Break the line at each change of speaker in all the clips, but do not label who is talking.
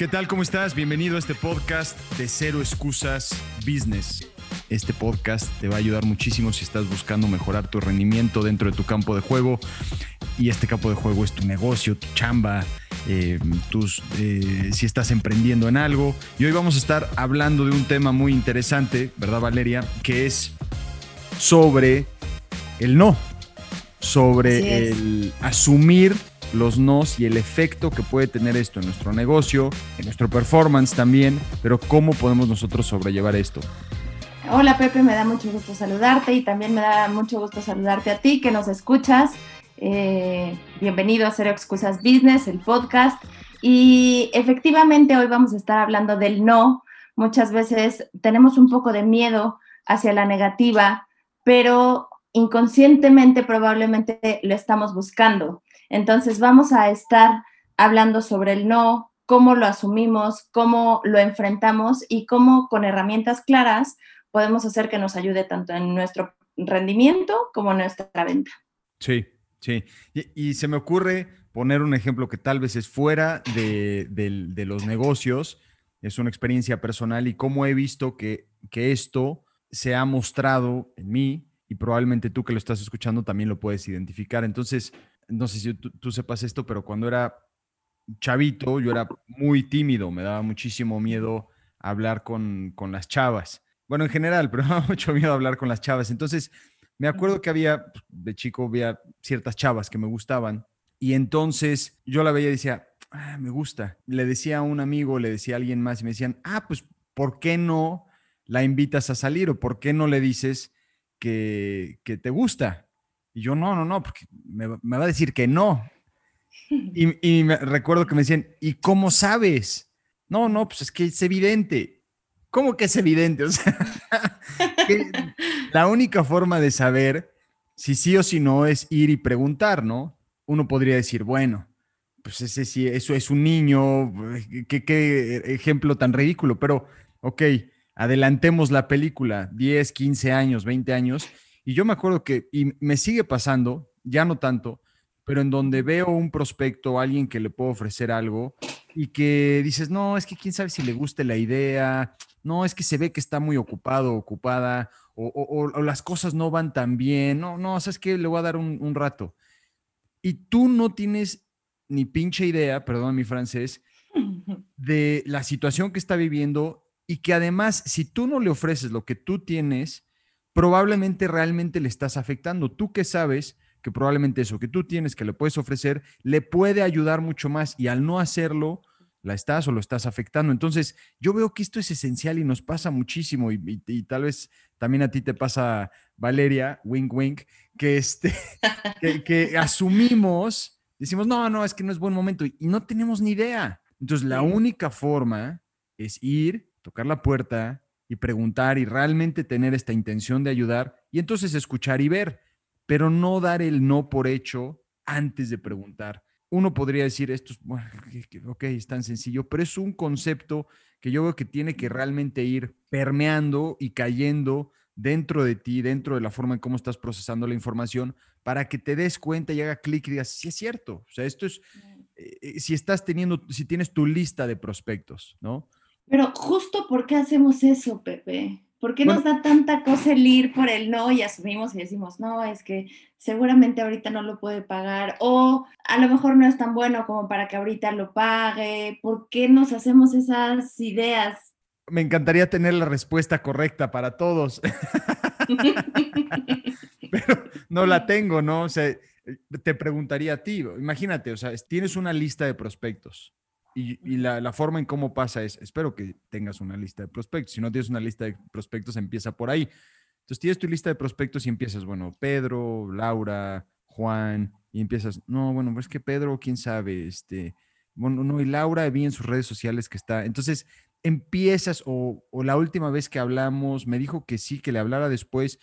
¿Qué tal? ¿Cómo estás? Bienvenido a este podcast de Cero Excusas Business. Este podcast te va a ayudar muchísimo si estás buscando mejorar tu rendimiento dentro de tu campo de juego. Y este campo de juego es tu negocio, tu chamba, eh, tus, eh, si estás emprendiendo en algo. Y hoy vamos a estar hablando de un tema muy interesante, ¿verdad Valeria? Que es sobre el no, sobre el asumir los nos y el efecto que puede tener esto en nuestro negocio, en nuestro performance también, pero cómo podemos nosotros sobrellevar esto.
Hola Pepe, me da mucho gusto saludarte y también me da mucho gusto saludarte a ti que nos escuchas. Eh, bienvenido a Cero Excusas Business, el podcast. Y efectivamente hoy vamos a estar hablando del no. Muchas veces tenemos un poco de miedo hacia la negativa, pero inconscientemente probablemente lo estamos buscando. Entonces vamos a estar hablando sobre el no, cómo lo asumimos, cómo lo enfrentamos y cómo con herramientas claras podemos hacer que nos ayude tanto en nuestro rendimiento como en nuestra venta.
Sí, sí. Y, se me ocurre poner un ejemplo que tal vez es fuera de, los negocios, es una experiencia personal y cómo he visto que, que esto se ha mostrado en mí y probablemente tú que lo estás escuchando también lo puedes identificar. Entonces, no sé si tú, sepas esto, pero cuando era chavito, yo era muy tímido, me daba muchísimo miedo hablar con, las chavas. Bueno, en general, pero me daba mucho miedo hablar con las chavas. Entonces, me acuerdo que había, pues, de chico, había ciertas chavas que me gustaban. Y entonces yo la veía y decía, ah, me gusta. Le decía a un amigo, le decía a alguien más y me decían, ah, pues, ¿por qué no la invitas a salir o por qué no le dices que, que te gusta? Y yo, no, no, no, porque me, va a decir que no. Y, me, recuerdo que me decían, ¿y cómo sabes? No, no, pues es que es evidente. ¿Cómo que es evidente? O sea, la única forma de saber si sí o si no es ir y preguntar, ¿no? Uno podría decir, bueno, pues ese sí, eso es un niño, qué, qué ejemplo tan ridículo, pero ok, adelantemos la película, 10, 15 años, 20 años, y yo me acuerdo que, y me sigue pasando, ya no tanto, pero en donde veo un prospecto, alguien que le puedo ofrecer algo y que dices, no, es que quién sabe si le guste la idea, no, es que se ve que está muy ocupado, ocupada, o, las cosas no van tan bien, no, no, sabes que le voy a dar un, un rato. Y tú no tienes ni pinche idea, perdón mi francés, de la situación que está viviendo y que además, si tú no le ofreces lo que tú tienes, probablemente realmente le estás afectando. Tú que sabes que probablemente eso que tú tienes, que le puedes ofrecer, le puede ayudar mucho más y al no hacerlo, la estás o lo estás afectando. Entonces, yo veo que esto es esencial y nos pasa muchísimo y, tal vez también a ti te pasa, Valeria, wink, wink, que, este, que, asumimos, decimos, no, no, es que no es buen momento y no tenemos ni idea. Entonces, la única forma es ir, tocar la puerta, y preguntar y realmente tener esta intención de ayudar y entonces escuchar y ver, pero no dar el no por hecho antes de preguntar. Uno podría decir, esto es, bueno, ok, es tan sencillo, pero es un concepto que yo veo que tiene que realmente ir permeando y cayendo dentro de ti, dentro de la forma en cómo estás procesando la información, para que te des cuenta y haga clic y digas, sí es cierto. O sea, esto es, eh, eh, si estás teniendo, si tienes tu lista de prospectos, ¿no?
Pero justo por qué hacemos eso, Pepe. ¿Por qué nos da tanta cosa el ir por el no y asumimos y decimos, no, es que seguramente ahorita no lo puede pagar o a lo mejor no es tan bueno como para que ahorita lo pague? ¿Por qué nos hacemos esas ideas?
Me encantaría tener la respuesta correcta para todos, pero no la tengo, ¿no? O sea, te preguntaría a ti, imagínate, o sea, tienes una lista de prospectos y, la, forma en cómo pasa es, espero que tengas una lista de prospectos. Si no tienes una lista de prospectos, empieza por ahí. Entonces tienes tu lista de prospectos y empiezas, bueno, Pedro, Laura, Juan, y empiezas, no, bueno, pues que Pedro, quién sabe, este, bueno, no, y Laura vi en sus redes sociales que está. Entonces empiezas, o, la última vez que hablamos, me dijo que sí, que le hablara después,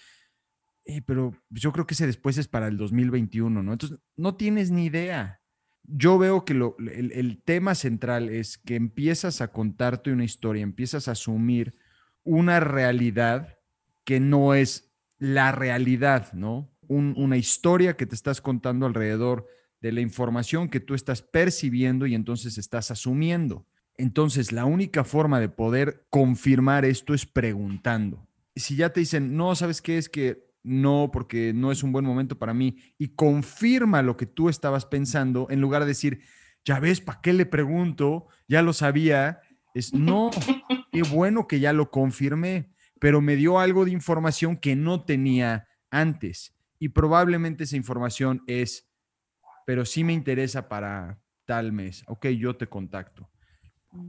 eh, pero yo creo que ese después es para el 2021, ¿no? Entonces no tienes ni idea yo veo que el, tema central es que empiezas a contarte una historia, empiezas a asumir una realidad que no es la realidad, ¿no? una historia que te estás contando alrededor de la información que tú estás percibiendo y entonces estás asumiendo. Entonces, la única forma de poder confirmar esto es preguntando. Si ya te dicen, no, ¿sabes qué? Es que no, porque no es un buen momento para mí, y confirma lo que tú estabas pensando, en lugar de decir, ya ves, ¿para qué le pregunto? Ya lo sabía. Es, no, qué bueno que ya lo confirmé, pero me dio algo de información que no tenía antes. Y probablemente esa información es, pero sí me interesa para tal mes. Ok, yo te contacto.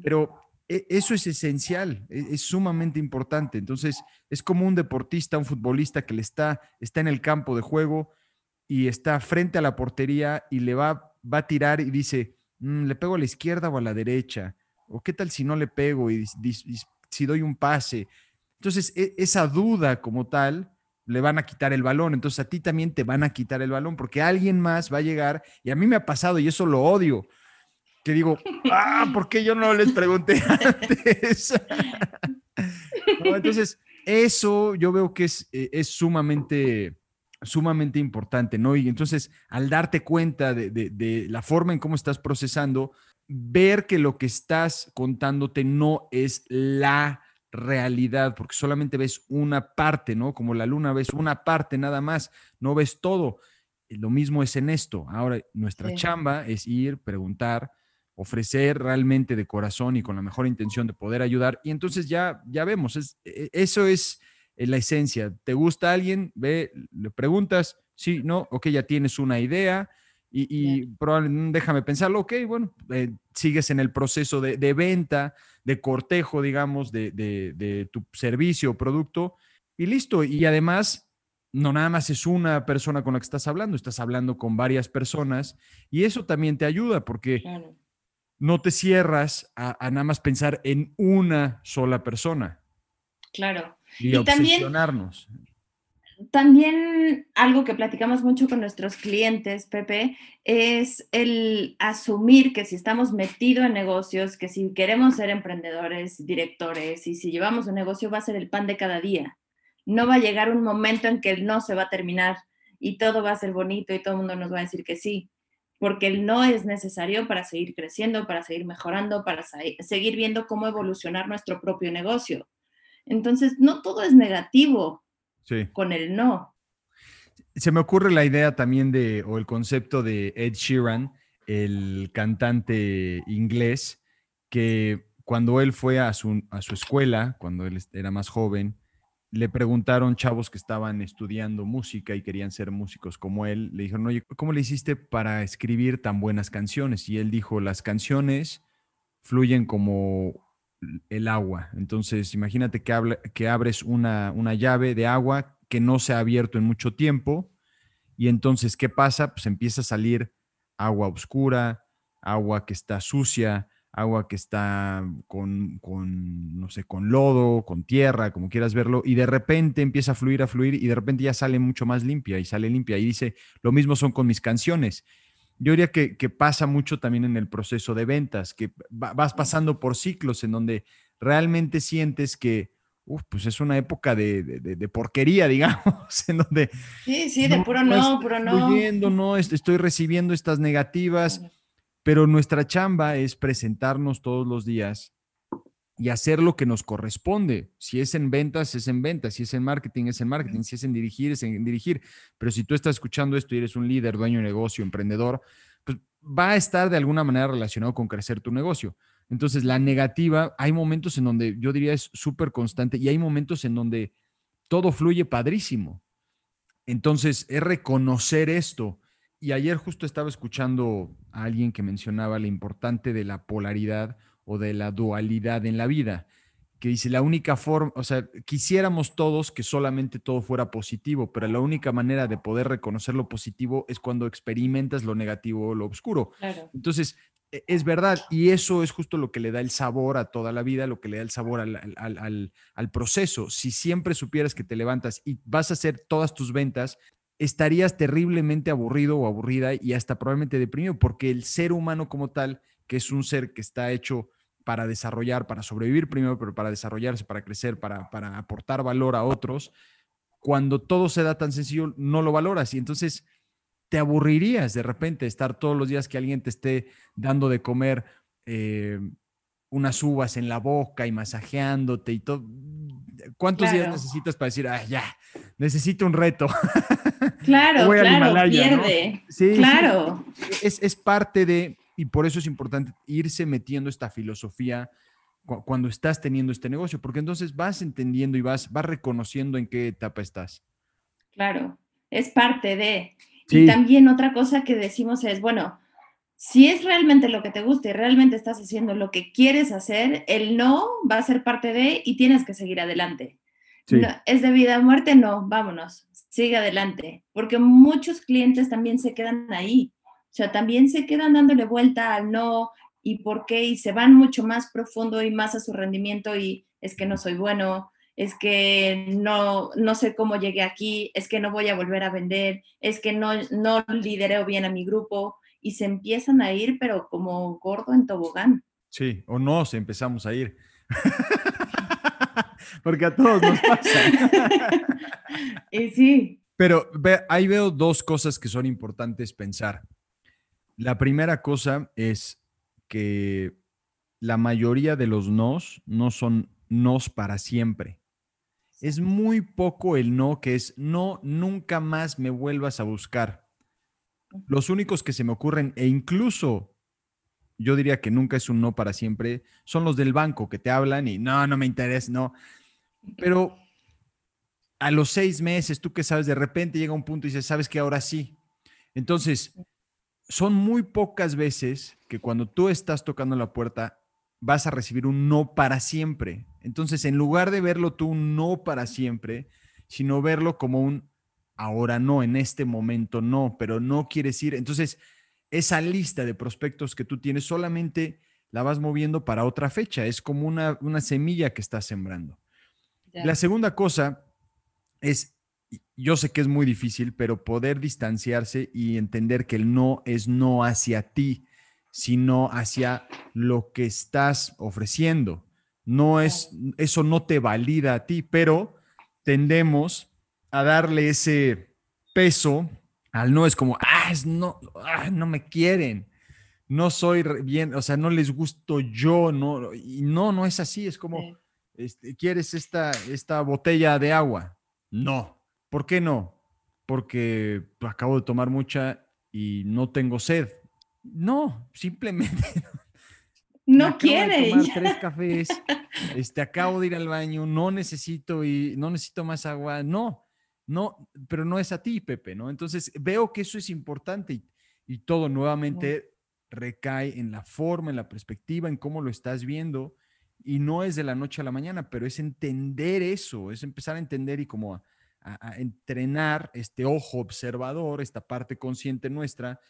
Pero e, eso es esencial, e, es, sumamente importante. Entonces, es como un deportista, un futbolista que le está, está en el campo de juego y está frente a la portería y le va, va a tirar y dice, mm, ¿le pego a la izquierda o a la derecha? ¿O qué tal si no le pego y, si doy un pase? Entonces, e, esa duda como tal, le van a quitar el balón. Entonces, a ti también te van a quitar el balón porque alguien más va a llegar y a mí me ha pasado y eso lo odio que digo, ah, ¿por qué yo no les pregunté antes? entonces, eso yo veo que es, eh, es sumamente, sumamente importante, ¿no? Y entonces, al darte cuenta de, de, la forma en cómo estás procesando, ver que lo que estás contándote no es la realidad, porque solamente ves una parte, ¿no? Como la luna ves una parte nada más, no ves todo. Lo mismo es en esto. Ahora, nuestra chamba es ir, preguntar, ofrecer realmente de corazón y con la mejor intención de poder ayudar. Y entonces ya, ya vemos, es, e, eso es eh, la esencia. ¿Te gusta alguien? Ve, le preguntas, sí, no, ok, ya tienes una idea y, probablemente, déjame pensarlo, ok, bueno, eh, sigues en el proceso de, venta, de cortejo, digamos, de, de tu servicio o producto y listo. Y además, no nada más es una persona con la que estás hablando, estás hablando con varias personas y eso también te ayuda porque no te cierras a, nada más pensar en una sola persona.
Claro.
Y, obsesionarnos.
También, algo que platicamos mucho con nuestros clientes, Pepe, es el asumir que si estamos metidos en negocios, que si queremos ser emprendedores, directores y si llevamos un negocio va a ser el pan de cada día. No va a llegar un momento en que el no se va a terminar y todo va a ser bonito y todo el mundo nos va a decir que sí porque el no es necesario para seguir creciendo, para seguir mejorando, para seguir viendo cómo evolucionar nuestro propio negocio. Entonces, no todo es negativo con el no.
Se me ocurre la idea también de, o el concepto de Ed Sheeran, el cantante inglés, que cuando él fue a su, a su escuela, cuando él era más joven, le preguntaron chavos que estaban estudiando música y querían ser músicos como él, le dijeron, oye, ¿cómo le hiciste para escribir tan buenas canciones? Y él dijo, las canciones fluyen como el agua. Entonces, imagínate que, que abres una, una llave de agua que no se ha abierto en mucho tiempo y entonces, ¿qué pasa? Pues empieza a salir agua oscura, agua que está sucia, agua que está con, no sé, con lodo, con tierra, como quieras verlo, y de repente empieza a fluir, a fluir, y de repente ya sale mucho más limpia y sale limpia. Y dice, lo mismo son con mis canciones. Yo diría que, pasa mucho también en el proceso de ventas, que vas pasando por ciclos en donde realmente sientes que, pues es una época de, porquería, digamos, en donde...
Sí, sí, de puro no, puro no.
no, estoy recibiendo estas negativas pero nuestra chamba es presentarnos todos los días y hacer lo que nos corresponde. Si es en ventas, es en ventas. Si es en marketing, es en marketing. Si es en dirigir, es en dirigir. Pero si tú estás escuchando esto y eres un líder, dueño de negocio, emprendedor, pues va a estar de alguna manera relacionado con crecer tu negocio. Entonces, la negativa, hay momentos en donde yo diría es súper constante y hay momentos en donde todo fluye padrísimo. Entonces, es reconocer esto y ayer justo estaba escuchando a alguien que mencionaba lo importante de la polaridad o de la dualidad en la vida, que dice la única forma, o sea, quisiéramos todos que solamente todo fuera positivo, pero la única manera de poder reconocer lo positivo es cuando experimentas lo negativo o lo oscuro. Entonces, e, es verdad, y eso es justo lo que le da el sabor a toda la vida, lo que le da el sabor al, al, al, proceso. Si siempre supieras que te levantas y vas a hacer todas tus ventas estarías terriblemente aburrido o aburrida y hasta probablemente deprimido, porque el ser humano como tal, que es un ser que está hecho para desarrollar, para sobrevivir primero, pero para desarrollarse, para crecer, para, para aportar valor a otros, cuando todo se da tan sencillo, no lo valoras y entonces te aburrirías de repente estar todos los días que alguien te esté dando de comer. Eh, unas uvas en la boca y masajeándote y todo. ¿Cuántos días necesitas para decir, ah, ya, necesito un reto?
Claro, claro, pierde. Sí, claro.
Es, es, parte de, y por eso es importante irse metiendo esta filosofía cuando estás teniendo este negocio, porque entonces vas entendiendo y vas, vas reconociendo en qué etapa estás.
Claro, es parte de. Y también otra cosa que decimos es, bueno, si es realmente lo que te gusta y realmente estás haciendo lo que quieres hacer, el no va a ser parte de y tienes que seguir adelante. ¿Es de vida o muerte? No, vámonos, sigue adelante, porque muchos clientes también se quedan ahí, o sea, también se quedan dándole vuelta al no y por qué y se van mucho más profundo y más a su rendimiento y es que no soy bueno, es que no, no sé cómo llegué aquí, es que no voy a volver a vender, es que no, no lidereo bien a mi grupo y se empiezan a ir, pero como gordo en tobogán.
Sí, o no, se empezamos a ir. Porque a todos nos pasa.
y sí.
Pero ahí veo dos cosas que son importantes pensar. La primera cosa es que la mayoría de los nos no son nos para siempre. Es muy poco el no que es no, nunca más me vuelvas a buscar. Los únicos que se me ocurren, e incluso yo diría que nunca es un no para siempre, son los del banco que te hablan y no, no me interesa, no. Pero a los seis meses, tú que sabes, de repente llega un punto y dices, sabes que ahora sí. Entonces, son muy pocas veces que cuando tú estás tocando la puerta vas a recibir un no para siempre. Entonces, en lugar de verlo tú un no para siempre, sino verlo como un ahora no, en este momento no, pero no quieres ir. Entonces, esa lista de prospectos que tú tienes solamente la vas moviendo para otra fecha. Es como una, una semilla que estás sembrando. La segunda cosa es, yo sé que es muy difícil, pero poder distanciarse y entender que el no es no hacia ti, sino hacia lo que estás ofreciendo. No es, eso no te valida a ti, pero tendemos a darle ese peso al no. Es como, ah, es no, ah, no me quieren, no soy bien, o sea, no les gusto yo, no, y no, no es así, es como, este, ¿quieres esta, esta botella de agua? No. ¿Por qué no? Porque acabo de tomar mucha y no tengo sed. No, simplemente
no quiere.
tomar tres cafés, este, acabo de ir al baño, no necesito y no necesito más agua. No, no, pero no es a ti, Pepe, ¿no? Entonces veo que eso es importante y, todo nuevamente recae en la forma, en la perspectiva, en cómo lo estás viendo y no es de la noche a la mañana, pero es entender eso, es empezar a entender y como a, entrenar este ojo observador, esta parte consciente nuestra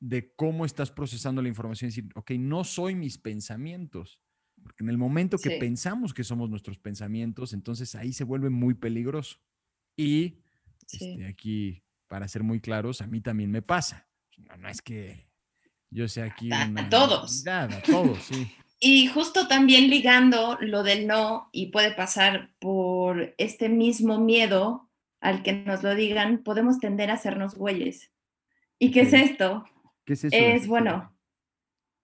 de cómo estás procesando la información y decir, ok, no soy mis pensamientos. Porque en el momento que pensamos que somos nuestros pensamientos, entonces ahí se vuelve muy peligroso. Y este, aquí, para ser muy claros, a mí también me pasa. No, es que yo sea aquí
a, a todos.
A todos, sí.
Y justo también ligando lo del no, y puede pasar por este mismo miedo al que nos lo digan, podemos tender a hacernos güeyes. ¿Y qué es esto?
¿Qué es eso?
Es bueno.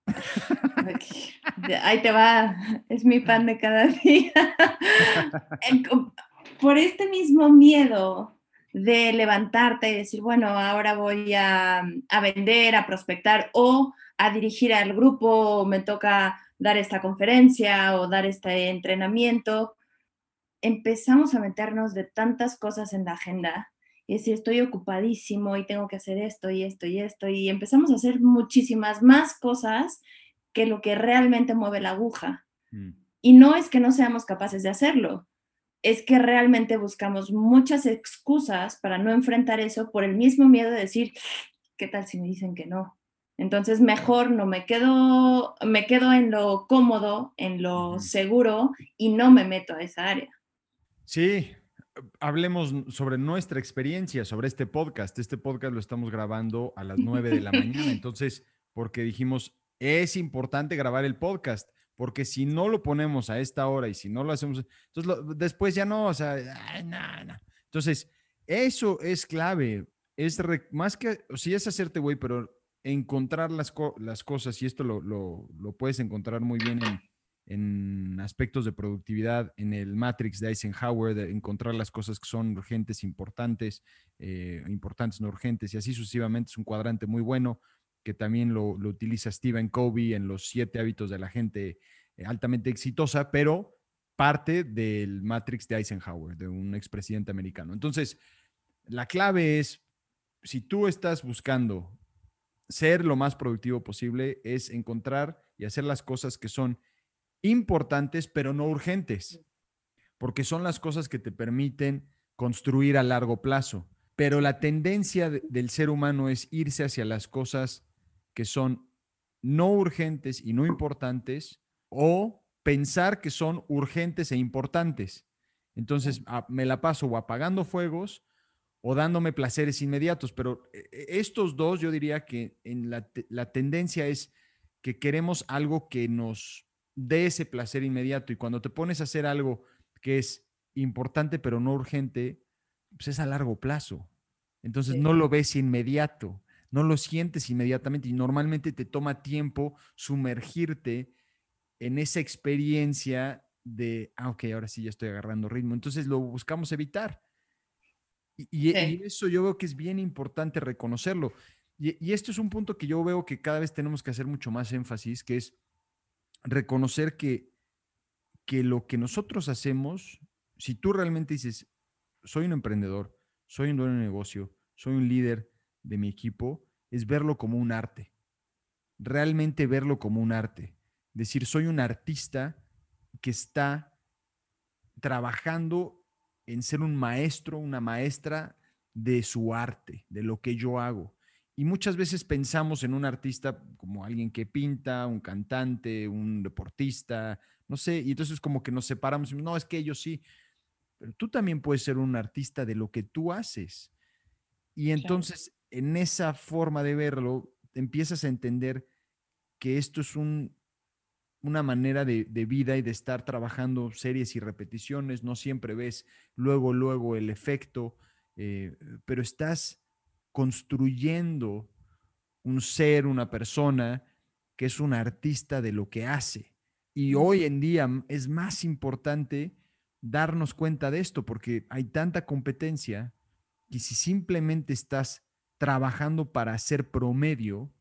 Ahí te va, es mi pan de cada día. Por este mismo miedo de levantarte y decir, bueno, ahora voy a, a vender, a prospectar o a dirigir al grupo, me toca dar esta conferencia o dar este entrenamiento, empezamos a meternos de tantas cosas en la agenda y decir, estoy ocupadísimo y tengo que hacer esto y esto y esto, y empezamos a hacer muchísimas más cosas que lo que realmente mueve la aguja. Mm. Y no es que no seamos capaces de hacerlo, es que realmente buscamos muchas excusas para no enfrentar eso por el mismo miedo de decir, ¿qué tal si me dicen que no? Entonces, mejor no me quedo, me quedo en lo cómodo, en lo seguro y no me meto a esa área.
Sí, hablemos sobre nuestra experiencia, sobre este podcast. Este podcast lo estamos grabando a las 9 de la mañana, entonces, porque dijimos, es importante grabar el podcast, porque si no lo ponemos a esta hora y si no lo hacemos, entonces después ya no, o sea, no, no. Entonces, eso es clave. Es más que, si es hacerte güey, pero encontrar las, las cosas, y esto lo, lo, puedes encontrar muy bien en aspectos de productividad, en el Matrix de Eisenhower, de encontrar las cosas que son urgentes, importantes, eh, importantes, no urgentes, y así sucesivamente. Es un cuadrante muy bueno que también lo, utiliza Stephen Covey en los siete hábitos de la gente eh, altamente exitosa, pero parte del Matrix de Eisenhower, de un expresidente americano. Entonces, la clave es, si tú estás buscando ser lo más productivo posible, es encontrar y hacer las cosas que son importantes, pero no urgentes, porque son las cosas que te permiten construir a largo plazo. Pero la tendencia del ser humano es irse hacia las cosas que son no urgentes y no importantes o pensar que son urgentes e importantes. Entonces, me la paso o apagando fuegos o dándome placeres inmediatos, pero eh, estos dos yo diría que en la, la tendencia es que queremos algo que nos de ese placer inmediato. Y cuando te pones a hacer algo que es importante pero no urgente, pues es a largo plazo. Entonces no lo ves inmediato, no lo sientes inmediatamente y normalmente te toma tiempo sumergirte en esa experiencia de, ah, ok, ahora sí ya estoy agarrando ritmo. Entonces lo buscamos evitar. Y, eso yo veo que es bien importante reconocerlo. Y, y esto es un punto que yo veo que cada vez tenemos que hacer mucho más énfasis, que es reconocer que, que lo que nosotros hacemos, si tú realmente dices, soy un emprendedor, soy un dueño de negocio, soy un líder de mi equipo, es verlo como un arte. Realmente verlo como un arte. Decir, soy un artista que está trabajando en ser un maestro, una maestra de su arte, de lo que yo hago. Y muchas veces pensamos en un artista como alguien que pinta, un cantante, un deportista, no sé, y entonces como que nos separamos, no, es que ellos sí, pero tú también puedes ser un artista de lo que tú haces. Y entonces en esa forma de verlo, empiezas a entender que esto es un, una manera de, vida y de estar trabajando series y repeticiones, no siempre ves luego, luego el efecto, eh, pero estás construyendo un ser, una persona que es un artista de lo que hace. Y hoy en día es más importante darnos cuenta de esto porque hay tanta competencia que si simplemente estás trabajando para ser promedio,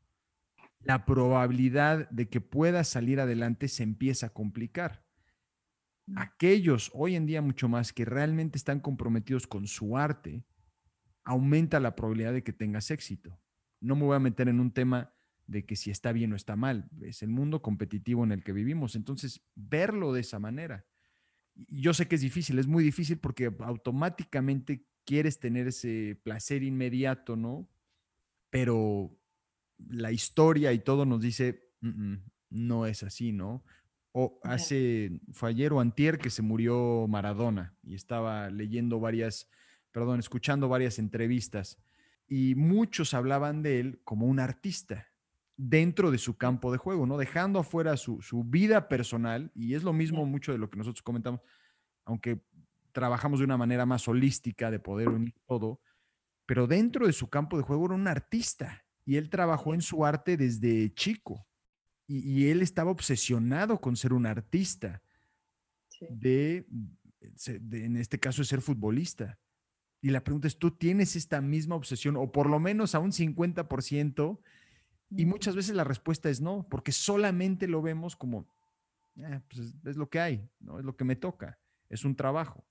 la probabilidad de que puedas salir adelante se empieza a complicar. Mm. Aquellos hoy en día mucho más que realmente están comprometidos con su arte, aumenta la probabilidad de que tengas éxito. No me voy a meter en un tema de que si está bien o está mal. Es el mundo competitivo en el que vivimos. Entonces, verlo de esa manera. yo sé que es difícil, es muy difícil porque automáticamente quieres tener ese placer inmediato, ¿no? Pero la historia y todo nos dice, no es así, ¿no? O hace, fue ayer o antier que se murió Maradona y estaba leyendo varias perdón, escuchando varias entrevistas y muchos hablaban de él como un artista dentro de su campo de juego, ¿no? Dejando afuera su, vida personal, y es lo mismo mucho de lo que nosotros comentamos, aunque trabajamos de una manera más holística de poder unir todo, pero dentro de su campo de juego era un artista y él trabajó en su arte desde chico y, él estaba obsesionado con ser un artista, de, en este caso, de ser futbolista. Y la pregunta es, ¿tú tienes esta misma obsesión o por lo menos a un 50%? Y muchas veces la respuesta es no, porque solamente lo vemos como, ah, pues es, lo que hay, ¿no? Es lo que me toca, es un trabajo.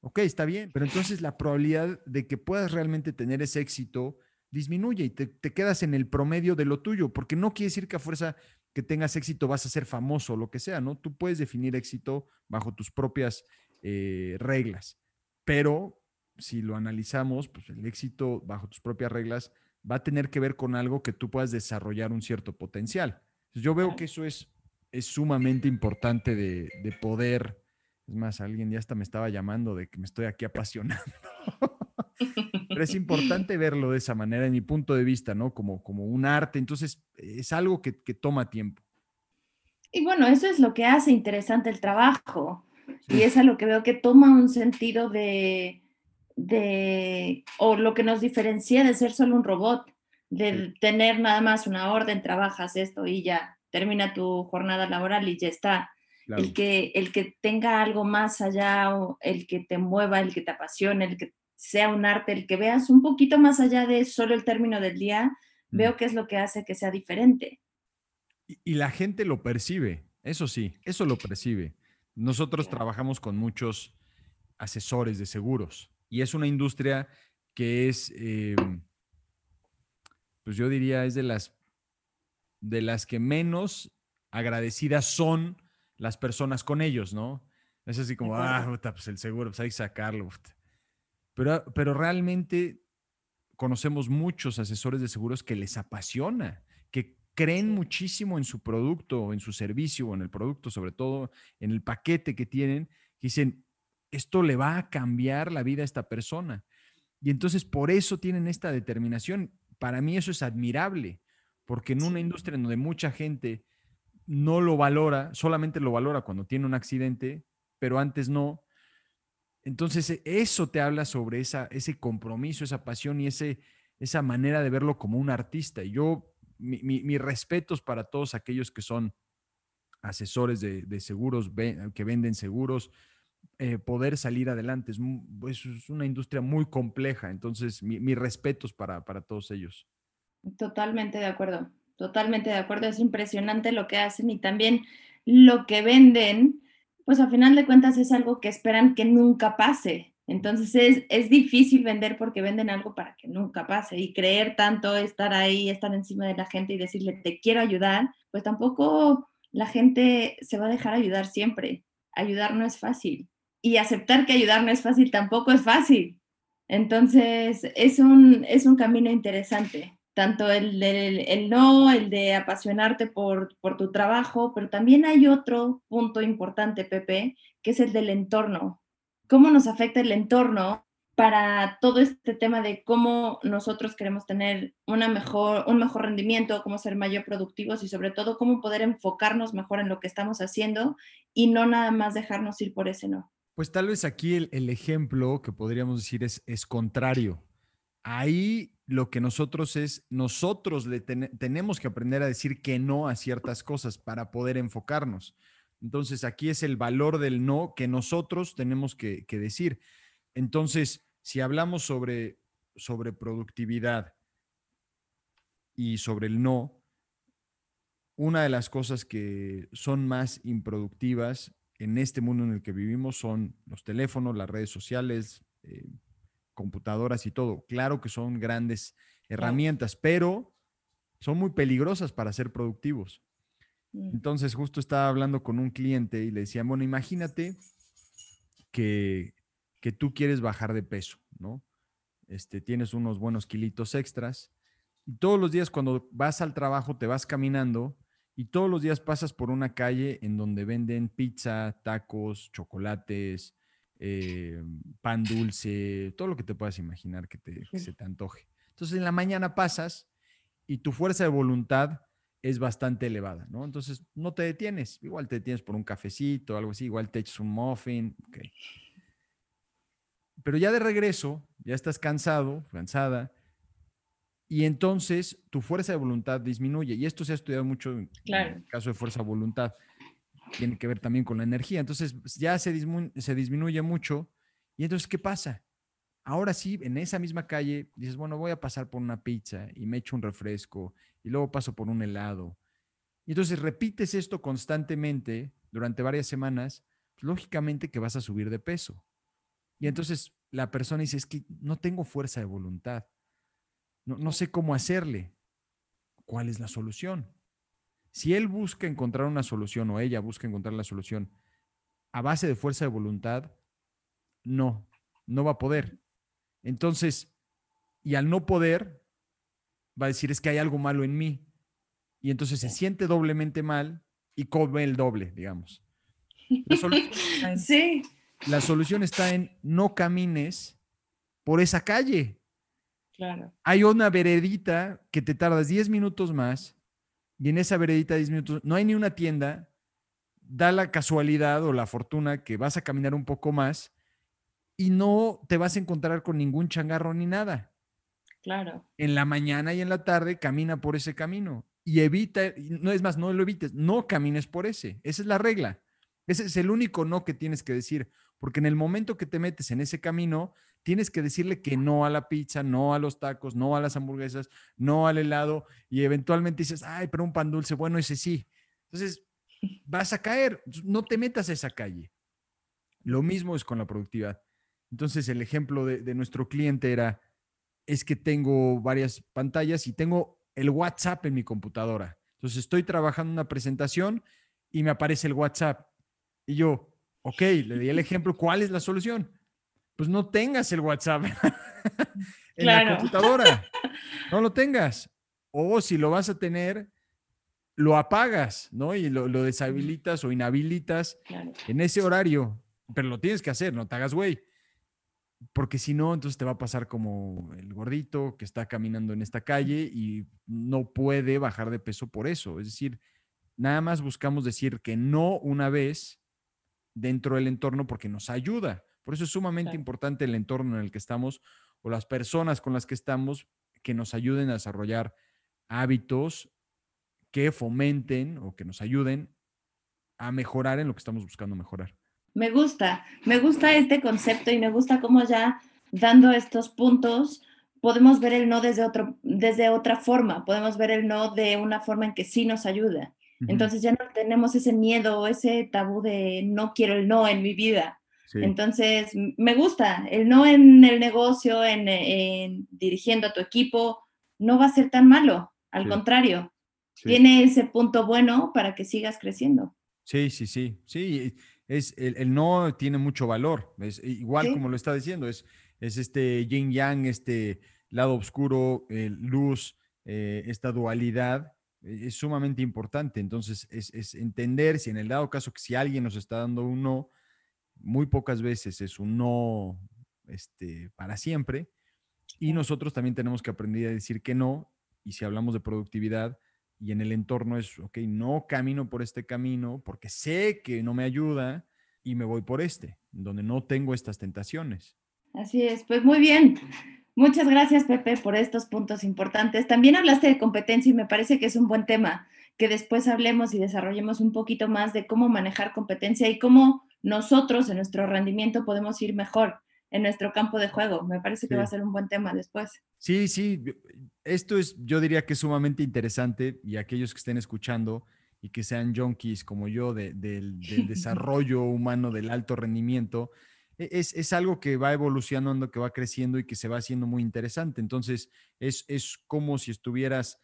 Ok, está bien, pero entonces la probabilidad de que puedas realmente tener ese éxito disminuye y te, quedas en el promedio de lo tuyo, porque no quiere decir que a fuerza que tengas éxito vas a ser famoso o lo que sea, ¿no? Tú puedes definir éxito bajo tus propias eh, reglas, pero si lo analizamos, pues el éxito bajo tus propias reglas va a tener que ver con algo que tú puedas desarrollar un cierto potencial. Yo veo que eso es, es sumamente importante de, de poder. Es más, alguien ya hasta me estaba llamando de que me estoy aquí apasionando. Pero es importante verlo de esa manera, en mi punto de vista, ¿no? Como, como un arte. Entonces, es algo que, que toma tiempo.
Y bueno, eso es lo que hace interesante el trabajo. Y es a lo que veo que toma un sentido de, de, o lo que nos diferencia de ser solo un robot, de tener nada más una orden, trabajas esto y ya termina tu jornada laboral y ya está. El, que, el que tenga algo más allá, el que te mueva, el que te apasione, el que sea un arte, el que veas un poquito más allá de solo el término del día, mm. veo que es lo que hace que sea diferente.
Y, la gente lo percibe, eso sí, eso lo percibe. Nosotros trabajamos con muchos asesores de seguros y es una industria que es, em, pues yo diría, es de las, de las que menos agradecidas son las personas con ellos, ¿no? Es así como, ah, pues el seguro, pues hay que sacarlo. Pero, pero realmente conocemos muchos asesores de seguros que les apasiona, que creen muchísimo en su producto, en su servicio, en el producto, sobre todo en el paquete que tienen, dicen, esto le va a cambiar la vida a esta persona. Y entonces por eso tienen esta determinación. Para mí eso es admirable, porque en una industria en donde mucha gente no lo valora, solamente lo valora cuando tiene un accidente, pero antes no. Entonces, e, eso te habla sobre esa, ese compromiso, esa pasión y ese, esa manera de verlo como un artista. Y yo, mis respetos para todos aquellos que son asesores de, seguros, que venden seguros, eh, poder salir adelante. Es, pues, es, una industria muy compleja, entonces mis respetos para, para todos ellos.
Totalmente de acuerdo. Totalmente de acuerdo, es impresionante lo que hacen y también lo que venden, pues a final de cuentas es algo que esperan que nunca pase. Entonces es, es difícil vender porque venden algo para que nunca pase y creer tanto, estar ahí, estar encima de la gente y decirle te quiero ayudar, pues tampoco la gente se va a dejar ayudar siempre. Ayudar no es fácil y aceptar que ayudar no es fácil tampoco es fácil. Entonces es un, es un camino interesante tanto el, el no, el de apasionarte por, por, tu trabajo, pero también hay otro punto importante, Pepe, que es el del entorno. ¿Cómo nos afecta el entorno para todo este tema de cómo nosotros queremos tener una mejor, un mejor rendimiento, cómo ser mayor productivos y sobre todo cómo poder enfocarnos mejor en lo que estamos haciendo y no nada más dejarnos ir por ese no?
Pues tal vez aquí el, el ejemplo que podríamos decir es, es contrario. Ahí lo que nosotros es, nosotros le tenemos que aprender a decir que no a ciertas cosas para poder enfocarnos. Entonces, aquí es el valor del no que nosotros tenemos que, decir. Entonces, si hablamos sobre, sobre productividad y sobre el no, una de las cosas que son más improductivas en este mundo en el que vivimos son los teléfonos, las redes sociales, eh, computadoras y todo. Claro que son grandes herramientas, pero son muy peligrosas para ser productivos. Mm. Entonces, justo estaba hablando con un cliente y le decía, bueno, imagínate que, que tú quieres bajar de peso, ¿no? Este, tienes unos buenos kilitos extras y todos los días cuando vas al trabajo te vas caminando y todos los días pasas por una calle en donde venden pizza, tacos, chocolates, eh, pan dulce, todo lo que te puedas imaginar que, te, se te antoje. Entonces en la mañana pasas y tu fuerza de voluntad es bastante elevada, ¿no? Entonces no te detienes, igual te detienes por un cafecito, algo así, igual te echas un muffin, ok. Pero ya de regreso, ya estás cansado, cansada, y entonces tu fuerza de voluntad disminuye. Y esto se ha estudiado mucho en el caso de fuerza de voluntad tiene que ver también con la energía. Entonces ya se, se disminuye mucho. Y entonces, ¿qué pasa? Ahora sí, en esa misma calle, dices, bueno, voy a pasar por una pizza y me echo un refresco y luego paso por un helado. Y entonces repites esto constantemente durante varias semanas, pues, lógicamente que vas a subir de peso. Y entonces la persona dice, es que no tengo fuerza de voluntad. No, no sé cómo hacerle. ¿Cuál es la solución? Si él busca encontrar una solución o ella busca encontrar la solución a base de fuerza de voluntad, no, no va a poder. Entonces, y al no poder, va a decir es que hay algo malo en mí. Y entonces se siente doblemente mal y come el doble, digamos. La solución, sí. la solución está en no camines por esa calle. Claro. Hay una veredita que te tardas 10 minutos más y en esa veredita de 10 minutos no hay ni una tienda, da la casualidad o la fortuna que vas a caminar un poco más y no te vas a encontrar con ningún changarro ni nada.
Claro.
En la mañana y en la tarde camina por ese camino y evita, no es más, no lo evites, no camines por ese. Esa es la regla. Ese es el único no que tienes que decir, porque en el momento que te metes en ese camino, tienes que decirle que no a la pizza, no a los tacos, no a las hamburguesas, no al helado, y eventualmente dices, ay, pero un pan dulce, bueno, ese sí. Entonces, vas a caer, no te metas a esa calle. Lo mismo es con la productividad. Entonces, el ejemplo de, de nuestro cliente era, es que tengo varias pantallas y tengo el WhatsApp en mi computadora. Entonces, estoy trabajando una presentación y me aparece el WhatsApp y yo, ok, le di el ejemplo, ¿cuál es la solución? Pues no tengas el WhatsApp en la computadora, no lo tengas. O si lo vas a tener, lo apagas, ¿no? Y lo, deshabilitas o inhabilitas en ese horario, pero lo tienes que hacer, no te hagas güey. Porque si no, entonces te va a pasar como el gordito que está caminando en esta calle y no puede bajar de peso por eso. Es decir, nada más buscamos decir que no una vez dentro del entorno porque nos ayuda. Por eso es sumamente importante el entorno en el que estamos o las personas con las que estamos que nos ayuden a desarrollar hábitos que fomenten o que nos ayuden a mejorar en lo que estamos buscando mejorar.
Me gusta, me gusta este concepto y me gusta cómo ya dando estos puntos podemos ver el no desde, otro, desde otra forma, podemos ver el no de una forma en que sí nos ayuda. Entonces ya no tenemos ese miedo o ese tabú de no quiero el no en mi vida. Entonces, me gusta, el no en el negocio, en, dirigiendo a tu equipo, no va a ser tan malo, al contrario, tiene ese punto bueno para que sigas creciendo.
Sí, sí, sí, sí, es, el, no tiene mucho valor, es igual como lo está diciendo, es, es este yin yang, este lado oscuro, luz, eh, esta dualidad e-, es sumamente importante. Entonces, es, entender si en el dado caso que si alguien nos está dando un no, muy pocas veces es un no este, para siempre. Y nosotros también tenemos que aprender a decir que no. Y si hablamos de productividad y en el entorno es, ok, no camino por este camino porque sé que no me ayuda y me voy por este, donde no tengo estas tentaciones.
Así es, pues muy bien. Muchas gracias, Pepe, por estos puntos importantes. También hablaste de competencia y me parece que es un buen tema, que después hablemos y desarrollemos un poquito más de cómo manejar competencia y cómo nosotros en nuestro rendimiento podemos ir mejor en nuestro campo de juego. Me parece que va a ser un buen tema después.
Sí, sí, esto es, yo diría que es sumamente interesante y aquellos que estén escuchando y que sean junkies como yo del desarrollo humano del alto rendimiento, e-, es, algo que va evolucionando, que va creciendo y que se va haciendo muy interesante. Entonces, es, como si estuvieras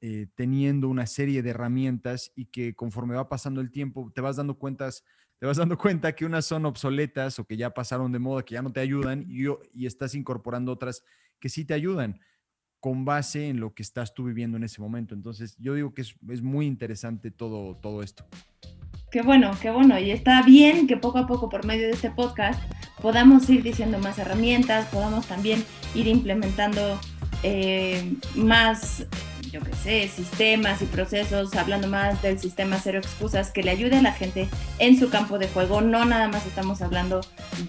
eh, teniendo una serie de herramientas y que conforme va pasando el tiempo, te vas dando cuentas, te vas dando cuenta que unas son obsoletas o que ya pasaron de moda, que ya no te ayudan y, y estás incorporando otras que sí te ayudan con base en lo que estás tú viviendo en ese momento. Entonces, yo digo que es, es muy interesante todo, todo esto.
Qué bueno, qué bueno. Y está bien que poco a poco por medio de este podcast podamos ir diciendo más herramientas, podamos también ir implementando eh, más yo qué sé, sistemas y procesos, hablando más del sistema cero excusas que le ayude a la gente en su campo de juego. No nada más estamos hablando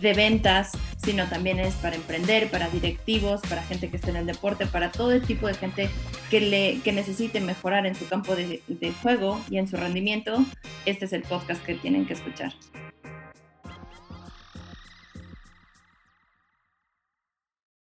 de ventas, sino también es para emprender, para directivos, para gente que esté en el deporte, para todo el tipo de gente que, le, que necesite mejorar en su campo de, de juego y en su rendimiento. Este es el podcast que tienen que escuchar.